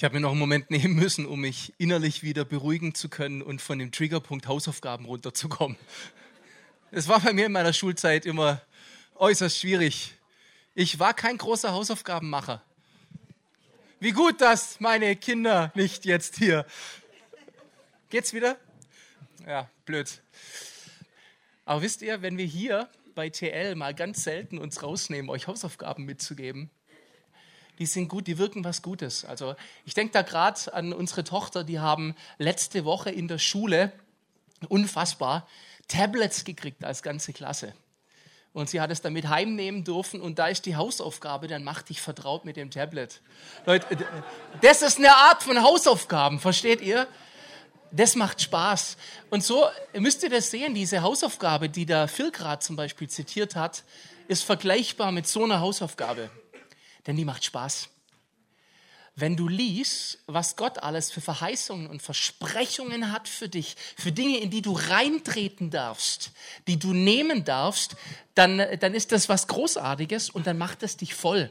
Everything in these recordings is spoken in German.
Ich habe mir noch einen Moment nehmen müssen, um mich innerlich wieder beruhigen zu können und von dem Triggerpunkt Hausaufgaben runterzukommen. Es war bei mir in meiner Schulzeit immer äußerst schwierig. Ich war kein großer Hausaufgabenmacher. Wie gut, dass meine Kinder nicht jetzt hier. Geht's wieder? Ja, blöd. Aber wisst ihr, wenn wir hier bei TL mal ganz selten uns rausnehmen, euch Hausaufgaben mitzugeben, die sind gut, die wirken was Gutes. Also ich denke da gerade an unsere Tochter, die haben letzte Woche in der Schule unfassbar Tablets gekriegt als ganze Klasse. Und sie hat es damit heimnehmen dürfen und da ist die Hausaufgabe, dann mach dich vertraut mit dem Tablet. Leute, das ist eine Art von Hausaufgaben, versteht ihr? Das macht Spaß. Und so müsst ihr das sehen, diese Hausaufgabe, die der Phil gerade zum Beispiel zitiert hat, ist vergleichbar mit so einer Hausaufgabe denn die macht Spaß. Wenn du liest, was Gott alles für Verheißungen und Versprechungen hat für dich, für Dinge, in die du reintreten darfst, die du nehmen darfst, dann, dann ist das was Großartiges und dann macht es dich voll,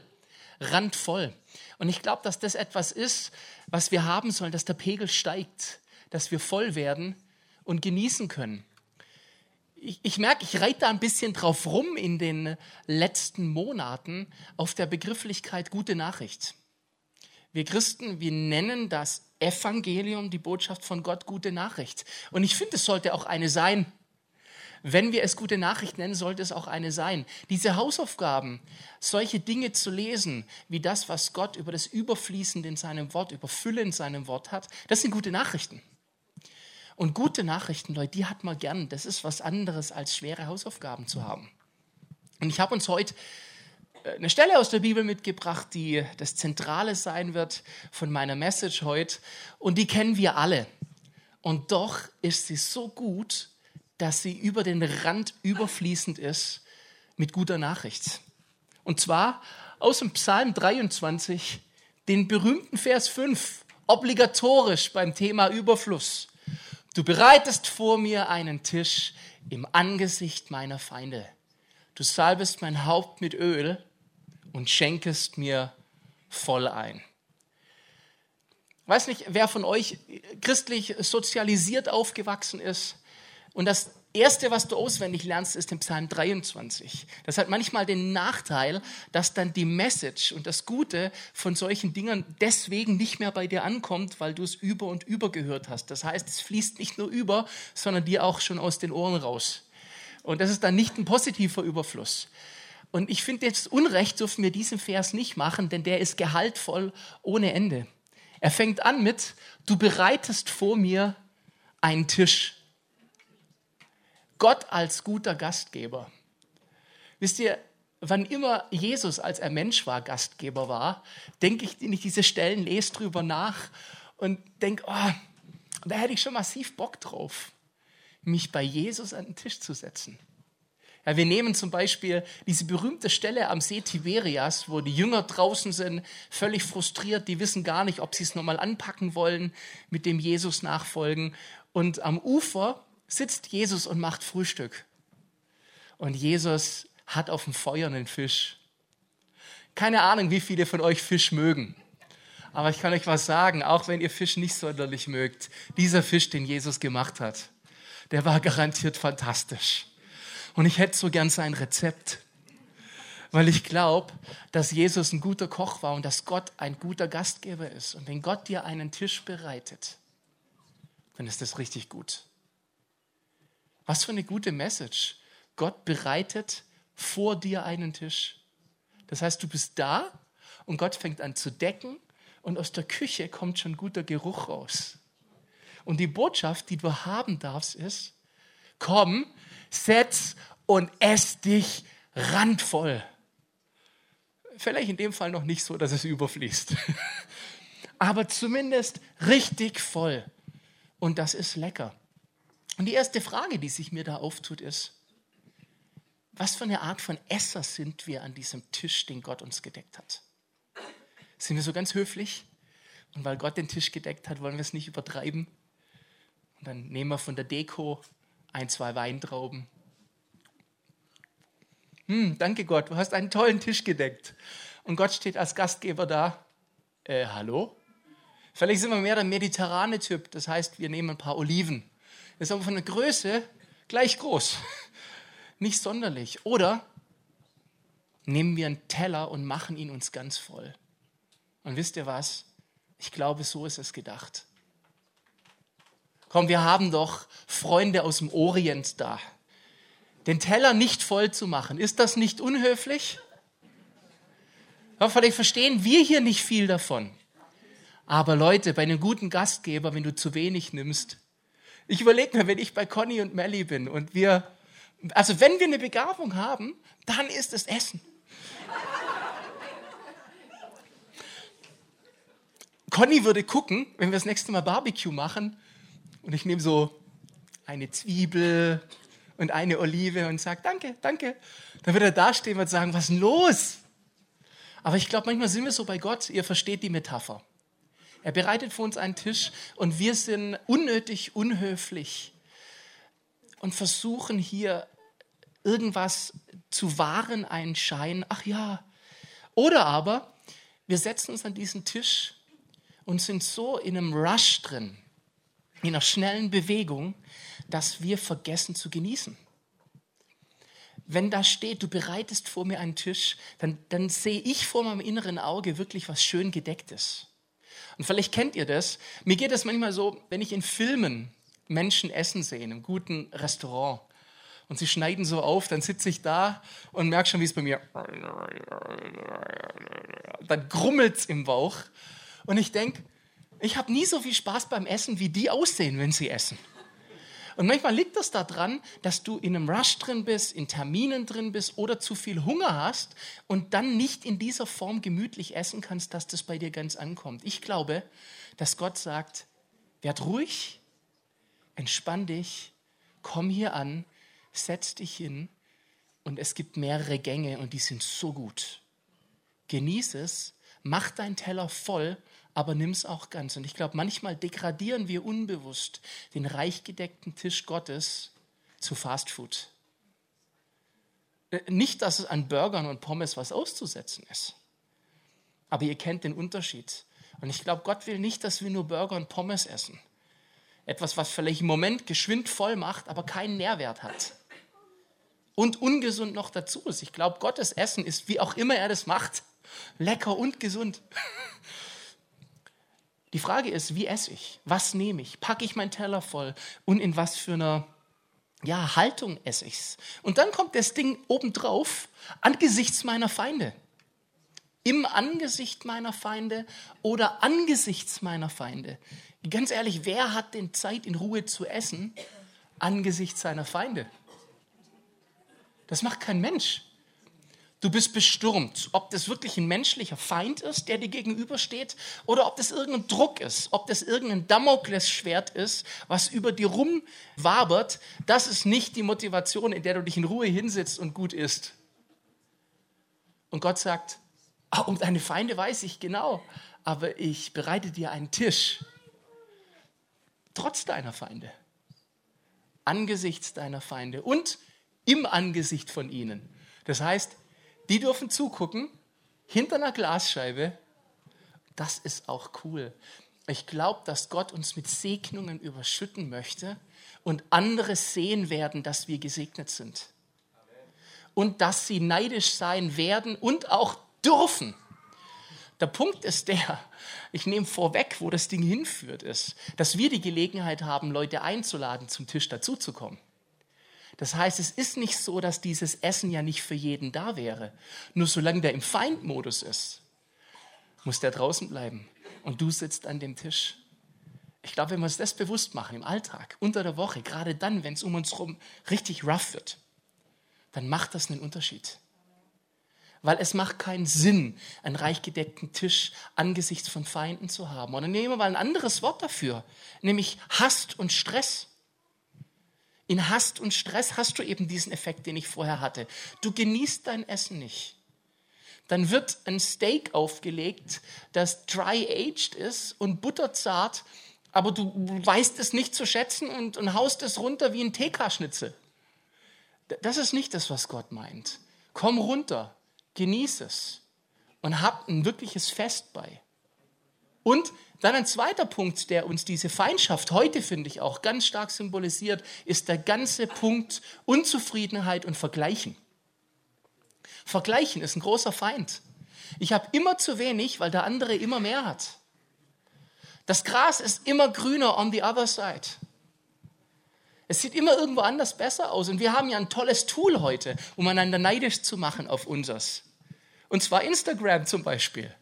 randvoll. Und ich glaube, dass das etwas ist, was wir haben sollen, dass der Pegel steigt, dass wir voll werden und genießen können ich, ich merke, ich reite da ein bisschen drauf rum in den letzten Monaten auf der Begrifflichkeit gute Nachricht. Wir Christen, wir nennen das Evangelium, die Botschaft von Gott, gute Nachricht. Und ich finde, es sollte auch eine sein. Wenn wir es gute Nachricht nennen, sollte es auch eine sein. Diese Hausaufgaben, solche Dinge zu lesen, wie das, was Gott über das Überfließende in seinem Wort, über Fülle in seinem Wort hat, das sind gute Nachrichten. Und gute Nachrichten, Leute, die hat man gern. Das ist was anderes, als schwere Hausaufgaben zu haben. Und ich habe uns heute äh, eine Stelle aus der Bibel mitgebracht, die das Zentrale sein wird von meiner Message heute. Und die kennen wir alle. Und doch ist sie so gut, dass sie über den Rand überfließend ist mit guter Nachricht. Und zwar aus dem Psalm 23, den berühmten Vers 5, obligatorisch beim Thema Überfluss. Du bereitest vor mir einen Tisch im Angesicht meiner Feinde. Du salbest mein Haupt mit Öl und schenkest mir voll ein. Weiß nicht, wer von euch christlich sozialisiert aufgewachsen ist und das Erste, was du auswendig lernst, ist den Psalm 23. Das hat manchmal den Nachteil, dass dann die Message und das Gute von solchen Dingen deswegen nicht mehr bei dir ankommt, weil du es über und über gehört hast. Das heißt, es fließt nicht nur über, sondern dir auch schon aus den Ohren raus. Und das ist dann nicht ein positiver Überfluss. Und ich finde jetzt Unrecht dürfen wir diesen Vers nicht machen, denn der ist gehaltvoll ohne Ende. Er fängt an mit, du bereitest vor mir einen Tisch Gott als guter Gastgeber. Wisst ihr, wann immer Jesus, als er Mensch war, Gastgeber war, denke ich, wenn ich diese Stellen lese drüber nach und denke, oh, da hätte ich schon massiv Bock drauf, mich bei Jesus an den Tisch zu setzen. Ja, wir nehmen zum Beispiel diese berühmte Stelle am See Tiberias, wo die Jünger draußen sind, völlig frustriert, die wissen gar nicht, ob sie es nochmal anpacken wollen, mit dem Jesus nachfolgen. Und am Ufer sitzt Jesus und macht Frühstück. Und Jesus hat auf dem Feuer einen Fisch. Keine Ahnung, wie viele von euch Fisch mögen. Aber ich kann euch was sagen, auch wenn ihr Fisch nicht sonderlich mögt, dieser Fisch, den Jesus gemacht hat, der war garantiert fantastisch. Und ich hätte so gern sein Rezept, weil ich glaube, dass Jesus ein guter Koch war und dass Gott ein guter Gastgeber ist. Und wenn Gott dir einen Tisch bereitet, dann ist das richtig gut. Was für eine gute Message. Gott bereitet vor dir einen Tisch. Das heißt, du bist da und Gott fängt an zu decken und aus der Küche kommt schon guter Geruch raus. Und die Botschaft, die du haben darfst, ist, komm, setz und ess dich randvoll. Vielleicht in dem Fall noch nicht so, dass es überfließt. Aber zumindest richtig voll. Und das ist lecker. Und die erste Frage, die sich mir da auftut, ist, was für eine Art von Esser sind wir an diesem Tisch, den Gott uns gedeckt hat? Sind wir so ganz höflich? Und weil Gott den Tisch gedeckt hat, wollen wir es nicht übertreiben? Und dann nehmen wir von der Deko ein, zwei Weintrauben. Hm, danke Gott, du hast einen tollen Tisch gedeckt. Und Gott steht als Gastgeber da. Äh, hallo? Vielleicht sind wir mehr der mediterrane Typ, das heißt, wir nehmen ein paar Oliven. Ist aber von der Größe gleich groß. Nicht sonderlich. Oder nehmen wir einen Teller und machen ihn uns ganz voll. Und wisst ihr was? Ich glaube, so ist es gedacht. Komm, wir haben doch Freunde aus dem Orient da. Den Teller nicht voll zu machen, ist das nicht unhöflich? Ja, vielleicht verstehen wir hier nicht viel davon. Aber Leute, bei einem guten Gastgeber, wenn du zu wenig nimmst, ich überlege mir, wenn ich bei Conny und Melly bin und wir, also wenn wir eine Begabung haben, dann ist es Essen. Conny würde gucken, wenn wir das nächste Mal Barbecue machen und ich nehme so eine Zwiebel und eine Olive und sage, danke, danke. Dann würde er dastehen und sagen, was ist denn los? Aber ich glaube, manchmal sind wir so bei Gott, ihr versteht die Metapher. Er bereitet für uns einen Tisch und wir sind unnötig unhöflich und versuchen hier irgendwas zu wahren, einen Schein. Ach ja. Oder aber wir setzen uns an diesen Tisch und sind so in einem Rush drin, in einer schnellen Bewegung, dass wir vergessen zu genießen. Wenn da steht, du bereitest vor mir einen Tisch, dann, dann sehe ich vor meinem inneren Auge wirklich was schön gedecktes. Und vielleicht kennt ihr das. Mir geht es manchmal so, wenn ich in Filmen Menschen essen sehe, in einem guten Restaurant, und sie schneiden so auf, dann sitze ich da und merke schon, wie es bei mir. Dann grummelt es im Bauch. Und ich denke, ich habe nie so viel Spaß beim Essen, wie die aussehen, wenn sie essen. Und manchmal liegt das daran, dass du in einem Rush drin bist, in Terminen drin bist oder zu viel Hunger hast und dann nicht in dieser Form gemütlich essen kannst, dass das bei dir ganz ankommt. Ich glaube, dass Gott sagt, werd ruhig, entspann dich, komm hier an, setz dich hin und es gibt mehrere Gänge und die sind so gut. Genieß es, mach deinen Teller voll aber nimm es auch ganz. Und ich glaube, manchmal degradieren wir unbewusst den reich gedeckten Tisch Gottes zu Fastfood. Äh, nicht, dass es an Burgern und Pommes was auszusetzen ist. Aber ihr kennt den Unterschied. Und ich glaube, Gott will nicht, dass wir nur Burger und Pommes essen. Etwas, was vielleicht im Moment geschwind voll macht, aber keinen Nährwert hat. Und ungesund noch dazu ist. Ich glaube, Gottes Essen ist, wie auch immer er das macht, lecker und gesund. Die Frage ist, wie esse ich? Was nehme ich? Packe ich meinen Teller voll? Und in was für einer ja, Haltung esse ich es? Und dann kommt das Ding obendrauf, angesichts meiner Feinde. Im Angesicht meiner Feinde oder angesichts meiner Feinde. Ganz ehrlich, wer hat denn Zeit, in Ruhe zu essen angesichts seiner Feinde? Das macht kein Mensch. Du bist bestürmt, ob das wirklich ein menschlicher Feind ist, der dir gegenübersteht, oder ob das irgendein Druck ist, ob das irgendein Damoklesschwert ist, was über dir rumwabert. Das ist nicht die Motivation, in der du dich in Ruhe hinsitzt und gut isst. Und Gott sagt, oh, um deine Feinde weiß ich genau, aber ich bereite dir einen Tisch, trotz deiner Feinde, angesichts deiner Feinde und im Angesicht von ihnen. Das heißt, die dürfen zugucken, hinter einer Glasscheibe. Das ist auch cool. Ich glaube, dass Gott uns mit Segnungen überschütten möchte und andere sehen werden, dass wir gesegnet sind. Und dass sie neidisch sein werden und auch dürfen. Der Punkt ist der, ich nehme vorweg, wo das Ding hinführt, ist, dass wir die Gelegenheit haben, Leute einzuladen, zum Tisch dazuzukommen. Das heißt, es ist nicht so, dass dieses Essen ja nicht für jeden da wäre. Nur solange der im Feindmodus ist, muss der draußen bleiben. Und du sitzt an dem Tisch. Ich glaube, wenn wir uns das bewusst machen im Alltag, unter der Woche, gerade dann, wenn es um uns herum richtig rough wird, dann macht das einen Unterschied. Weil es macht keinen Sinn, einen reich gedeckten Tisch angesichts von Feinden zu haben. Und dann nehmen wir mal ein anderes Wort dafür, nämlich Hast und Stress. In Hast und Stress hast du eben diesen Effekt, den ich vorher hatte. Du genießt dein Essen nicht. Dann wird ein Steak aufgelegt, das dry-aged ist und butterzart, aber du weißt es nicht zu schätzen und, und haust es runter wie ein TK-Schnitzel. Das ist nicht das, was Gott meint. Komm runter, genieß es und hab ein wirkliches Fest bei. Und dann ein zweiter Punkt, der uns diese Feindschaft heute, finde ich, auch ganz stark symbolisiert, ist der ganze Punkt Unzufriedenheit und Vergleichen. Vergleichen ist ein großer Feind. Ich habe immer zu wenig, weil der andere immer mehr hat. Das Gras ist immer grüner on the other side. Es sieht immer irgendwo anders besser aus. Und wir haben ja ein tolles Tool heute, um einander neidisch zu machen auf unseres. Und zwar Instagram zum Beispiel.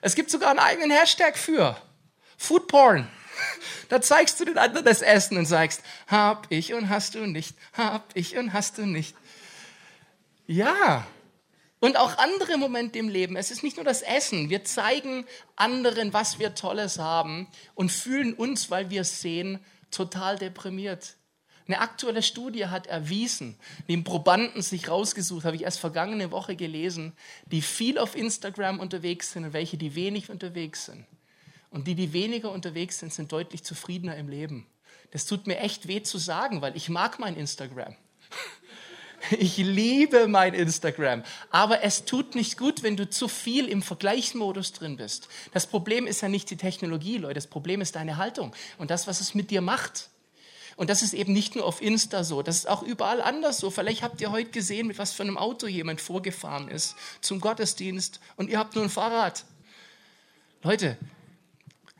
Es gibt sogar einen eigenen Hashtag für. Food Porn. Da zeigst du den anderen das Essen und sagst, hab ich und hast du nicht, hab ich und hast du nicht. Ja. Und auch andere Momente im Leben. Es ist nicht nur das Essen. Wir zeigen anderen, was wir Tolles haben und fühlen uns, weil wir es sehen, total deprimiert. Eine aktuelle Studie hat erwiesen, die Probanden sich rausgesucht, habe ich erst vergangene Woche gelesen, die viel auf Instagram unterwegs sind und welche, die wenig unterwegs sind. Und die, die weniger unterwegs sind, sind deutlich zufriedener im Leben. Das tut mir echt weh zu sagen, weil ich mag mein Instagram. Ich liebe mein Instagram. Aber es tut nicht gut, wenn du zu viel im Vergleichsmodus drin bist. Das Problem ist ja nicht die Technologie, Leute. Das Problem ist deine Haltung und das, was es mit dir macht. Und das ist eben nicht nur auf Insta so, das ist auch überall anders so. Vielleicht habt ihr heute gesehen, mit was für einem Auto jemand vorgefahren ist zum Gottesdienst und ihr habt nur ein Fahrrad. Leute,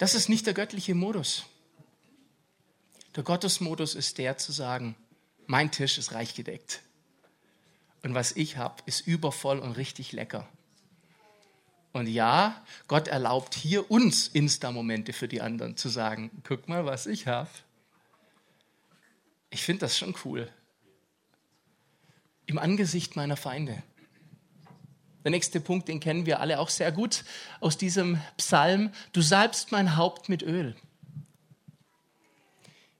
das ist nicht der göttliche Modus. Der Gottesmodus ist der zu sagen, mein Tisch ist reich gedeckt. Und was ich habe, ist übervoll und richtig lecker. Und ja, Gott erlaubt hier uns Insta-Momente für die anderen zu sagen, guck mal, was ich habe. Ich finde das schon cool. Im Angesicht meiner Feinde. Der nächste Punkt, den kennen wir alle auch sehr gut aus diesem Psalm. Du salbst mein Haupt mit Öl.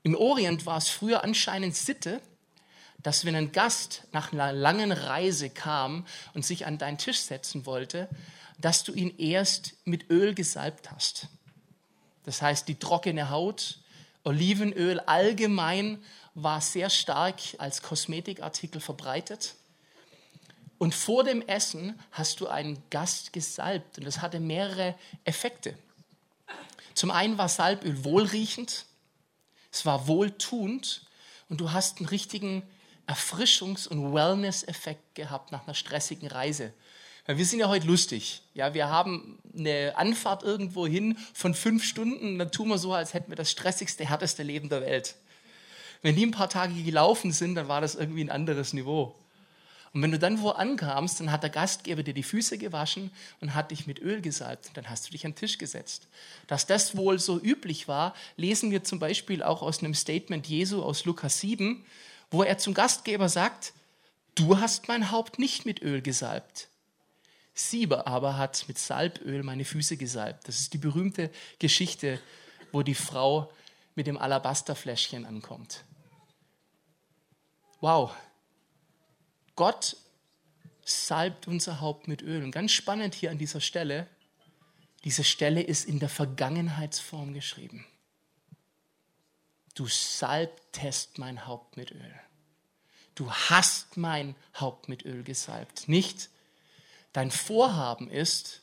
Im Orient war es früher anscheinend Sitte, dass wenn ein Gast nach einer langen Reise kam und sich an deinen Tisch setzen wollte, dass du ihn erst mit Öl gesalbt hast. Das heißt, die trockene Haut, Olivenöl allgemein war sehr stark als Kosmetikartikel verbreitet. Und vor dem Essen hast du einen Gast gesalbt und das hatte mehrere Effekte. Zum einen war Salböl wohlriechend, es war wohltuend und du hast einen richtigen Erfrischungs- und Wellness-Effekt gehabt nach einer stressigen Reise. Wir sind ja heute lustig. Ja, wir haben eine Anfahrt irgendwo hin von fünf Stunden, dann tun wir so, als hätten wir das stressigste, härteste Leben der Welt. Wenn die ein paar Tage gelaufen sind, dann war das irgendwie ein anderes Niveau. Und wenn du dann wo ankamst, dann hat der Gastgeber dir die Füße gewaschen und hat dich mit Öl gesalbt. Dann hast du dich an den Tisch gesetzt. Dass das wohl so üblich war, lesen wir zum Beispiel auch aus einem Statement Jesu aus Lukas 7, wo er zum Gastgeber sagt, du hast mein Haupt nicht mit Öl gesalbt. Sieber aber hat mit Salböl meine Füße gesalbt. Das ist die berühmte Geschichte, wo die Frau mit dem Alabasterfläschchen ankommt. Wow, Gott salbt unser Haupt mit Öl. Und ganz spannend hier an dieser Stelle, diese Stelle ist in der Vergangenheitsform geschrieben. Du salbtest mein Haupt mit Öl. Du hast mein Haupt mit Öl gesalbt. Nicht dein Vorhaben ist,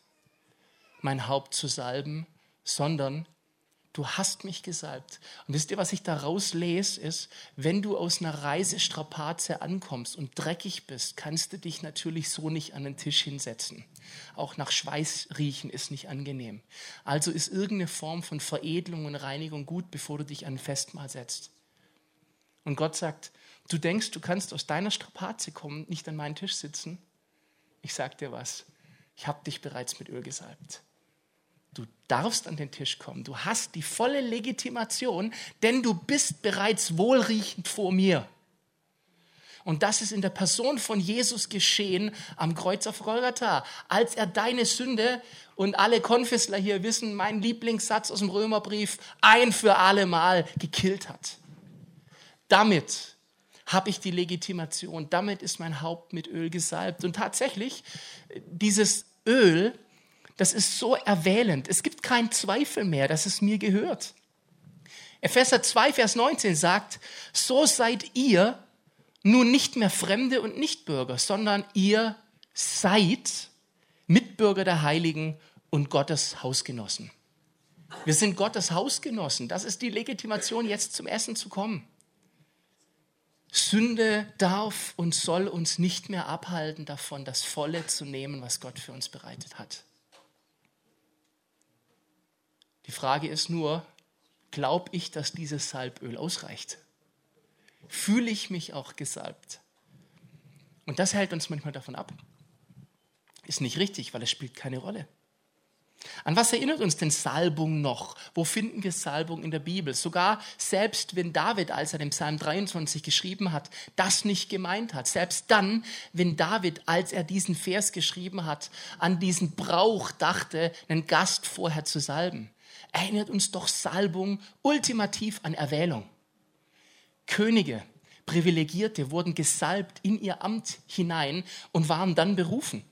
mein Haupt zu salben, sondern du hast mich gesalbt. Und wisst ihr, was ich daraus lese, ist, wenn du aus einer Reisestrapaze ankommst und dreckig bist, kannst du dich natürlich so nicht an den Tisch hinsetzen. Auch nach Schweiß riechen ist nicht angenehm. Also ist irgendeine Form von Veredelung und Reinigung gut, bevor du dich an ein Festmahl setzt. Und Gott sagt, du denkst, du kannst aus deiner Strapaze kommen, nicht an meinen Tisch sitzen. Ich sag dir was, ich habe dich bereits mit Öl gesalbt. Du darfst an den Tisch kommen. Du hast die volle Legitimation, denn du bist bereits wohlriechend vor mir. Und das ist in der Person von Jesus geschehen am Kreuz auf Golgatha, als er deine Sünde und alle Konfessler hier wissen, mein Lieblingssatz aus dem Römerbrief, ein für alle Mal gekillt hat. Damit habe ich die Legitimation, damit ist mein Haupt mit Öl gesalbt. Und tatsächlich, dieses Öl das ist so erwählend. Es gibt keinen Zweifel mehr, dass es mir gehört. Epheser 2, Vers 19 sagt, so seid ihr nun nicht mehr Fremde und Nichtbürger, sondern ihr seid Mitbürger der Heiligen und Gottes Hausgenossen. Wir sind Gottes Hausgenossen. Das ist die Legitimation, jetzt zum Essen zu kommen. Sünde darf und soll uns nicht mehr abhalten davon, das Volle zu nehmen, was Gott für uns bereitet hat. Die Frage ist nur, glaube ich, dass dieses Salböl ausreicht? Fühle ich mich auch gesalbt? Und das hält uns manchmal davon ab. Ist nicht richtig, weil es spielt keine Rolle. An was erinnert uns denn Salbung noch? Wo finden wir Salbung in der Bibel? Sogar selbst wenn David, als er den Psalm 23 geschrieben hat, das nicht gemeint hat. Selbst dann, wenn David, als er diesen Vers geschrieben hat, an diesen Brauch dachte, einen Gast vorher zu salben. Erinnert uns doch Salbung ultimativ an Erwählung. Könige, Privilegierte wurden gesalbt in ihr Amt hinein und waren dann berufen.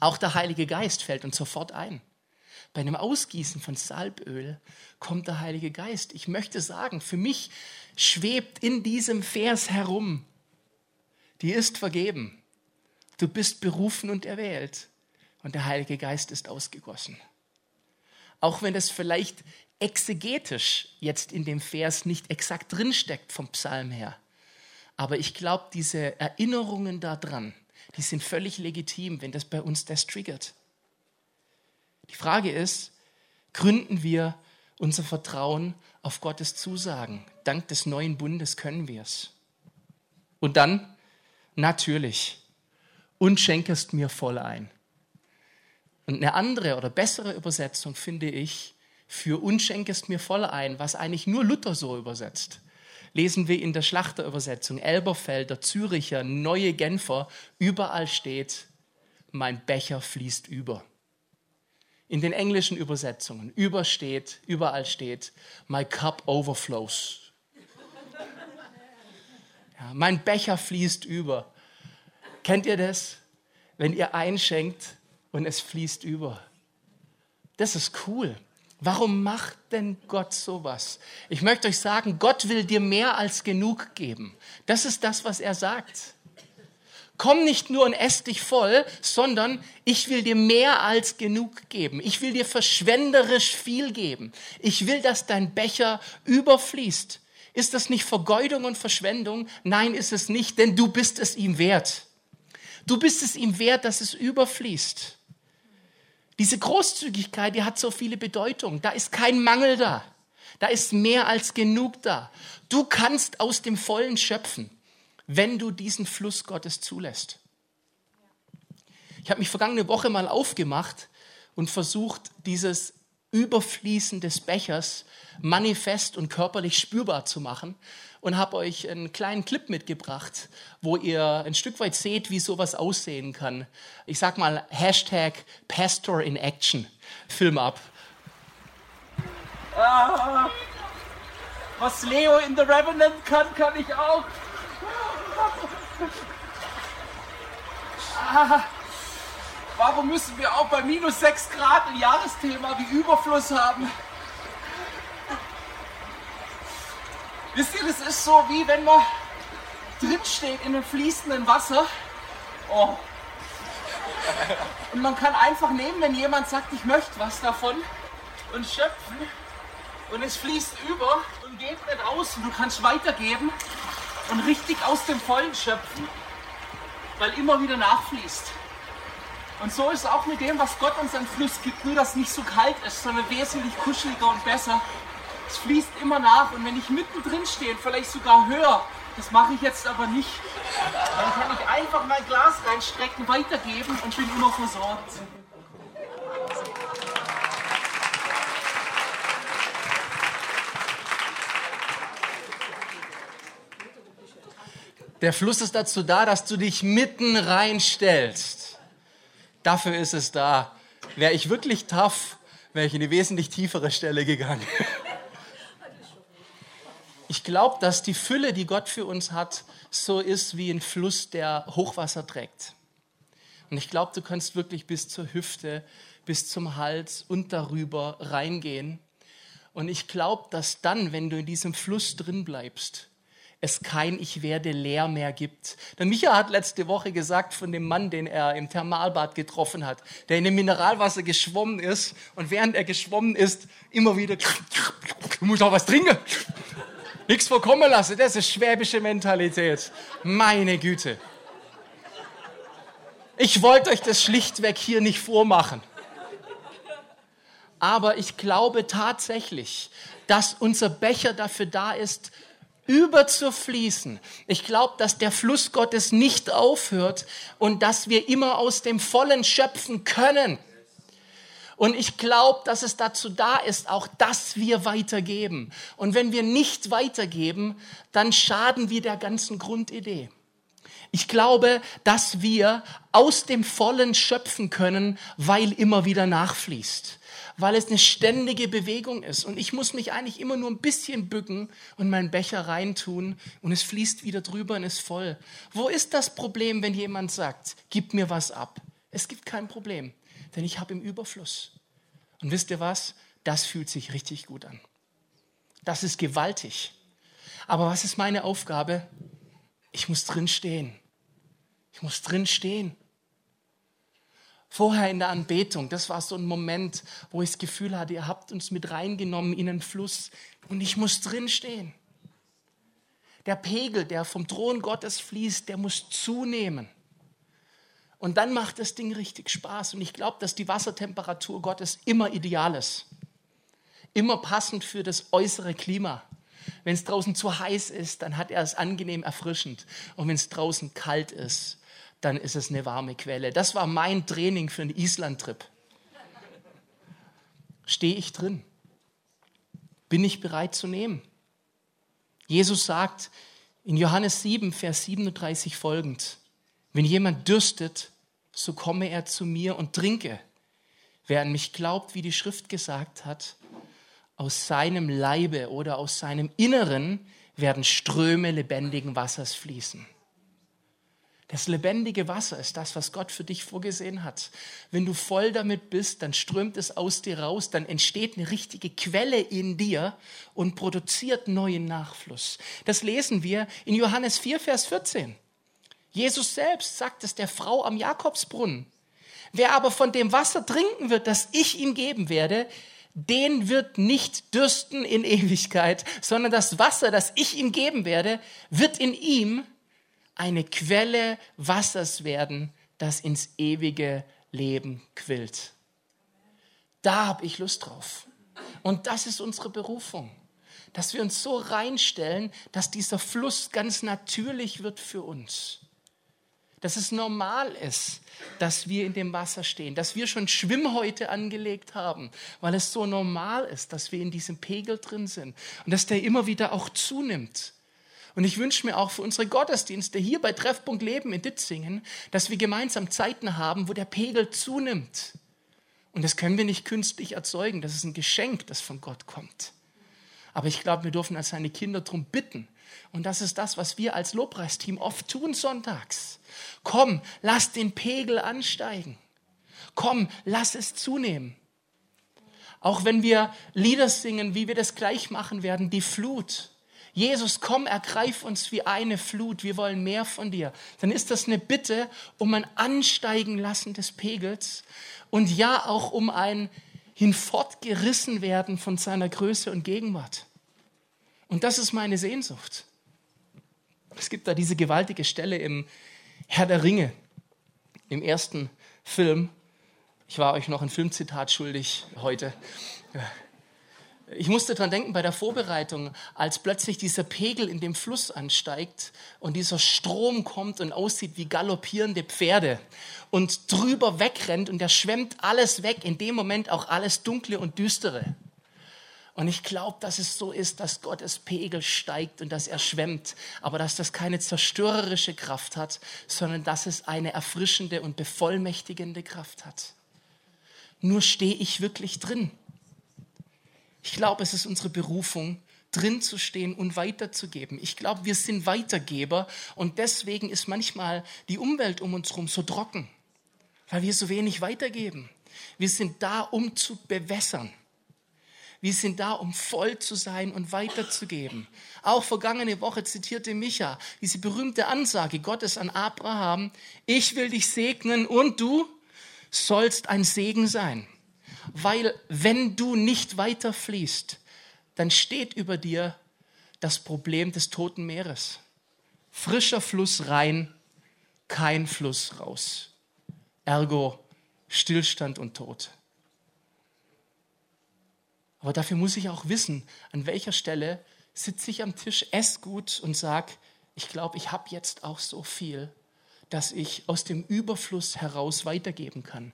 Auch der Heilige Geist fällt uns sofort ein. Bei einem Ausgießen von Salböl kommt der Heilige Geist. Ich möchte sagen, für mich schwebt in diesem Vers herum, dir ist vergeben, du bist berufen und erwählt und der Heilige Geist ist ausgegossen. Auch wenn es vielleicht exegetisch jetzt in dem Vers nicht exakt drinsteckt vom Psalm her. Aber ich glaube, diese Erinnerungen daran, die sind völlig legitim, wenn das bei uns das triggert. Die Frage ist, gründen wir unser Vertrauen auf Gottes Zusagen? Dank des neuen Bundes können wir es. Und dann, natürlich, und schenkest mir voll ein. Und eine andere oder bessere Übersetzung finde ich für und schenkest mir voll ein, was eigentlich nur Luther so übersetzt lesen wir in der Schlachterübersetzung, Elberfelder, Züricher, Neue Genfer, überall steht, mein Becher fließt über. In den englischen Übersetzungen übersteht, überall steht, my cup overflows. Ja, mein Becher fließt über. Kennt ihr das? Wenn ihr einschenkt und es fließt über. Das ist cool. Warum macht denn Gott sowas? Ich möchte euch sagen, Gott will dir mehr als genug geben. Das ist das, was er sagt. Komm nicht nur und ess dich voll, sondern ich will dir mehr als genug geben. Ich will dir verschwenderisch viel geben. Ich will, dass dein Becher überfließt. Ist das nicht Vergeudung und Verschwendung? Nein, ist es nicht, denn du bist es ihm wert. Du bist es ihm wert, dass es überfließt. Diese Großzügigkeit, die hat so viele Bedeutungen. Da ist kein Mangel da. Da ist mehr als genug da. Du kannst aus dem Vollen schöpfen, wenn du diesen Fluss Gottes zulässt. Ich habe mich vergangene Woche mal aufgemacht und versucht, dieses Überfließen des Bechers manifest und körperlich spürbar zu machen und habe euch einen kleinen Clip mitgebracht, wo ihr ein Stück weit seht, wie sowas aussehen kann. Ich sag mal Hashtag Pastor in Action. Film ab. Ah, was Leo in The Revenant kann, kann ich auch. Ah, warum müssen wir auch bei minus 6 Grad ein Jahresthema wie Überfluss haben? Wisst ihr, das ist so wie wenn man drinsteht in einem fließenden Wasser. Oh. Und man kann einfach nehmen, wenn jemand sagt, ich möchte was davon und schöpfen und es fließt über und geht nicht raus und du kannst weitergeben und richtig aus dem Vollen schöpfen, weil immer wieder nachfließt. Und so ist es auch mit dem, was Gott uns an Fluss gibt, nur dass es nicht so kalt ist, sondern wesentlich kuscheliger und besser. Es fließt immer nach und wenn ich mittendrin stehe, vielleicht sogar höher, das mache ich jetzt aber nicht, dann kann ich einfach mein Glas reinstrecken, weitergeben und bin immer versorgt. Der Fluss ist dazu da, dass du dich mitten reinstellst. Dafür ist es da. Wäre ich wirklich tough, wäre ich in eine wesentlich tiefere Stelle gegangen. Ich glaube, dass die Fülle, die Gott für uns hat, so ist wie ein Fluss, der Hochwasser trägt. Und ich glaube, du kannst wirklich bis zur Hüfte, bis zum Hals und darüber reingehen. Und ich glaube, dass dann, wenn du in diesem Fluss drin bleibst, es kein Ich werde leer mehr gibt. Der Micha hat letzte Woche gesagt von dem Mann, den er im Thermalbad getroffen hat, der in dem Mineralwasser geschwommen ist und während er geschwommen ist, immer wieder, du musst auch was trinken. Nichts vorkommen lassen, das ist schwäbische Mentalität. Meine Güte. Ich wollte euch das schlichtweg hier nicht vormachen. Aber ich glaube tatsächlich, dass unser Becher dafür da ist, überzufließen. Ich glaube, dass der Fluss Gottes nicht aufhört und dass wir immer aus dem Vollen schöpfen können. Und ich glaube, dass es dazu da ist, auch dass wir weitergeben. Und wenn wir nicht weitergeben, dann schaden wir der ganzen Grundidee. Ich glaube, dass wir aus dem Vollen schöpfen können, weil immer wieder nachfließt weil es eine ständige Bewegung ist. Und ich muss mich eigentlich immer nur ein bisschen bücken und meinen Becher reintun und es fließt wieder drüber und ist voll. Wo ist das Problem, wenn jemand sagt, gib mir was ab? Es gibt kein Problem, denn ich habe im Überfluss. Und wisst ihr was? Das fühlt sich richtig gut an. Das ist gewaltig. Aber was ist meine Aufgabe? Ich muss drin stehen. Ich muss drin stehen. Vorher in der Anbetung, das war so ein Moment, wo ich das Gefühl hatte, ihr habt uns mit reingenommen in einen Fluss und ich muss drinstehen. Der Pegel, der vom Thron Gottes fließt, der muss zunehmen. Und dann macht das Ding richtig Spaß. Und ich glaube, dass die Wassertemperatur Gottes immer ideal ist. Immer passend für das äußere Klima. Wenn es draußen zu heiß ist, dann hat er es angenehm erfrischend. Und wenn es draußen kalt ist, dann ist es eine warme Quelle. Das war mein Training für einen Island-Trip. Stehe ich drin? Bin ich bereit zu nehmen? Jesus sagt in Johannes 7, Vers 37 folgend, wenn jemand dürstet, so komme er zu mir und trinke. Wer an mich glaubt, wie die Schrift gesagt hat, aus seinem Leibe oder aus seinem Inneren werden Ströme lebendigen Wassers fließen. Das lebendige Wasser ist das, was Gott für dich vorgesehen hat. Wenn du voll damit bist, dann strömt es aus dir raus, dann entsteht eine richtige Quelle in dir und produziert neuen Nachfluss. Das lesen wir in Johannes 4, Vers 14. Jesus selbst sagt es der Frau am Jakobsbrunnen. Wer aber von dem Wasser trinken wird, das ich ihm geben werde, den wird nicht dürsten in Ewigkeit, sondern das Wasser, das ich ihm geben werde, wird in ihm eine Quelle Wassers werden, das ins ewige Leben quillt. Da habe ich Lust drauf. Und das ist unsere Berufung, dass wir uns so reinstellen, dass dieser Fluss ganz natürlich wird für uns. Dass es normal ist, dass wir in dem Wasser stehen, dass wir schon Schwimmhäute angelegt haben, weil es so normal ist, dass wir in diesem Pegel drin sind und dass der immer wieder auch zunimmt. Und ich wünsche mir auch für unsere Gottesdienste hier bei Treffpunkt Leben in Ditzingen, dass wir gemeinsam Zeiten haben, wo der Pegel zunimmt. Und das können wir nicht künstlich erzeugen. Das ist ein Geschenk, das von Gott kommt. Aber ich glaube, wir dürfen als seine Kinder darum bitten. Und das ist das, was wir als Lobpreisteam oft tun sonntags. Komm, lass den Pegel ansteigen. Komm, lass es zunehmen. Auch wenn wir Lieder singen, wie wir das gleich machen werden, die Flut. Jesus, komm, ergreif uns wie eine Flut, wir wollen mehr von dir, dann ist das eine Bitte um ein Ansteigen lassen des Pegels und ja auch um ein hinfortgerissen werden von seiner Größe und Gegenwart. Und das ist meine Sehnsucht. Es gibt da diese gewaltige Stelle im Herr der Ringe, im ersten Film. Ich war euch noch ein Filmzitat schuldig heute. Ich musste dran denken bei der Vorbereitung, als plötzlich dieser Pegel in dem Fluss ansteigt und dieser Strom kommt und aussieht wie galoppierende Pferde und drüber wegrennt und der schwemmt alles weg, in dem Moment auch alles Dunkle und Düstere. Und ich glaube, dass es so ist, dass Gottes Pegel steigt und dass er schwemmt, aber dass das keine zerstörerische Kraft hat, sondern dass es eine erfrischende und bevollmächtigende Kraft hat. Nur stehe ich wirklich drin. Ich glaube, es ist unsere Berufung, drin zu stehen und weiterzugeben. Ich glaube, wir sind Weitergeber und deswegen ist manchmal die Umwelt um uns herum so trocken, weil wir so wenig weitergeben. Wir sind da, um zu bewässern. Wir sind da, um voll zu sein und weiterzugeben. Auch vergangene Woche zitierte Micha diese berühmte Ansage Gottes an Abraham, ich will dich segnen und du sollst ein Segen sein. Weil wenn du nicht weiter fließt, dann steht über dir das Problem des Toten Meeres. Frischer Fluss rein, kein Fluss raus. Ergo Stillstand und Tod. Aber dafür muss ich auch wissen, an welcher Stelle sitze ich am Tisch, esse gut und sage, ich glaube, ich habe jetzt auch so viel, dass ich aus dem Überfluss heraus weitergeben kann.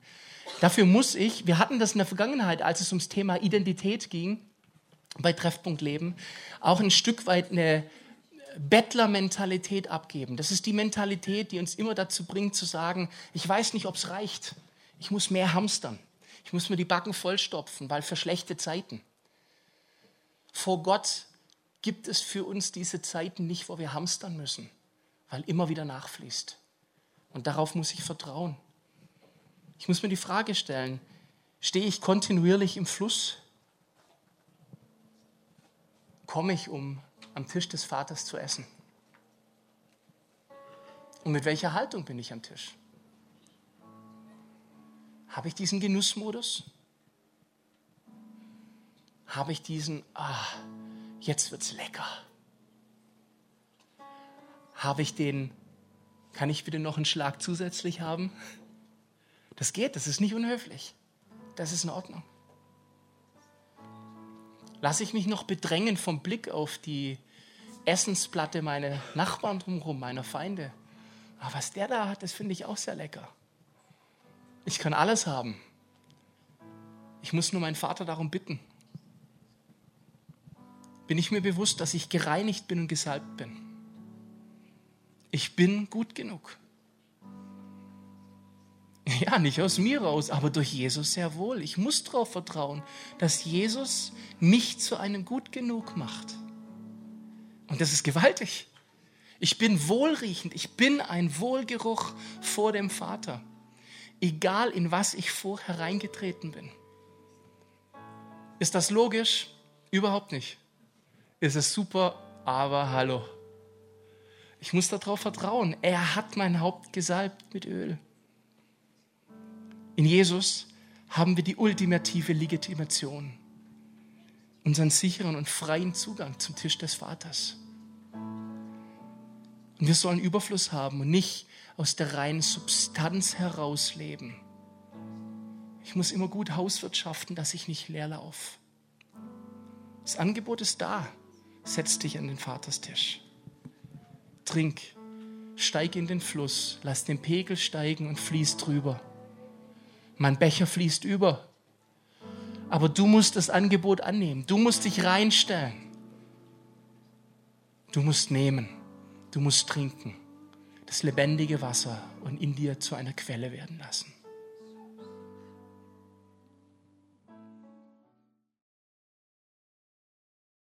Dafür muss ich, wir hatten das in der Vergangenheit, als es ums Thema Identität ging, bei Treffpunkt Leben, auch ein Stück weit eine Bettlermentalität abgeben. Das ist die Mentalität, die uns immer dazu bringt zu sagen, ich weiß nicht, ob es reicht. Ich muss mehr hamstern. Ich muss mir die Backen vollstopfen, weil für schlechte Zeiten. Vor Gott gibt es für uns diese Zeiten nicht, wo wir hamstern müssen, weil immer wieder nachfließt. Und darauf muss ich vertrauen. Ich muss mir die Frage stellen, stehe ich kontinuierlich im Fluss? Komme ich, um am Tisch des Vaters zu essen? Und mit welcher Haltung bin ich am Tisch? Habe ich diesen Genussmodus? Habe ich diesen, ah, jetzt wird's lecker? Habe ich den, kann ich bitte noch einen Schlag zusätzlich haben? Das geht, das ist nicht unhöflich. Das ist in Ordnung. Lasse ich mich noch bedrängen vom Blick auf die Essensplatte meiner Nachbarn drumherum, meiner Feinde? Aber was der da hat, das finde ich auch sehr lecker. Ich kann alles haben. Ich muss nur meinen Vater darum bitten. Bin ich mir bewusst, dass ich gereinigt bin und gesalbt bin. Ich bin gut genug. Ja, nicht aus mir raus, aber durch Jesus sehr wohl. Ich muss darauf vertrauen, dass Jesus mich zu einem gut genug macht. Und das ist gewaltig. Ich bin wohlriechend, ich bin ein Wohlgeruch vor dem Vater egal in was ich vorher reingetreten bin. Ist das logisch? Überhaupt nicht. Ist es super, aber hallo. Ich muss darauf vertrauen. Er hat mein Haupt gesalbt mit Öl. In Jesus haben wir die ultimative Legitimation, unseren sicheren und freien Zugang zum Tisch des Vaters. Und wir sollen Überfluss haben und nicht aus der reinen Substanz heraus leben. Ich muss immer gut hauswirtschaften, dass ich nicht leer laufe. Das Angebot ist da. Setz dich an den Vaterstisch. Trink, steig in den Fluss, lass den Pegel steigen und fließ drüber. Mein Becher fließt über. Aber du musst das Angebot annehmen. Du musst dich reinstellen. Du musst nehmen. Du musst trinken das lebendige Wasser und in dir zu einer Quelle werden lassen.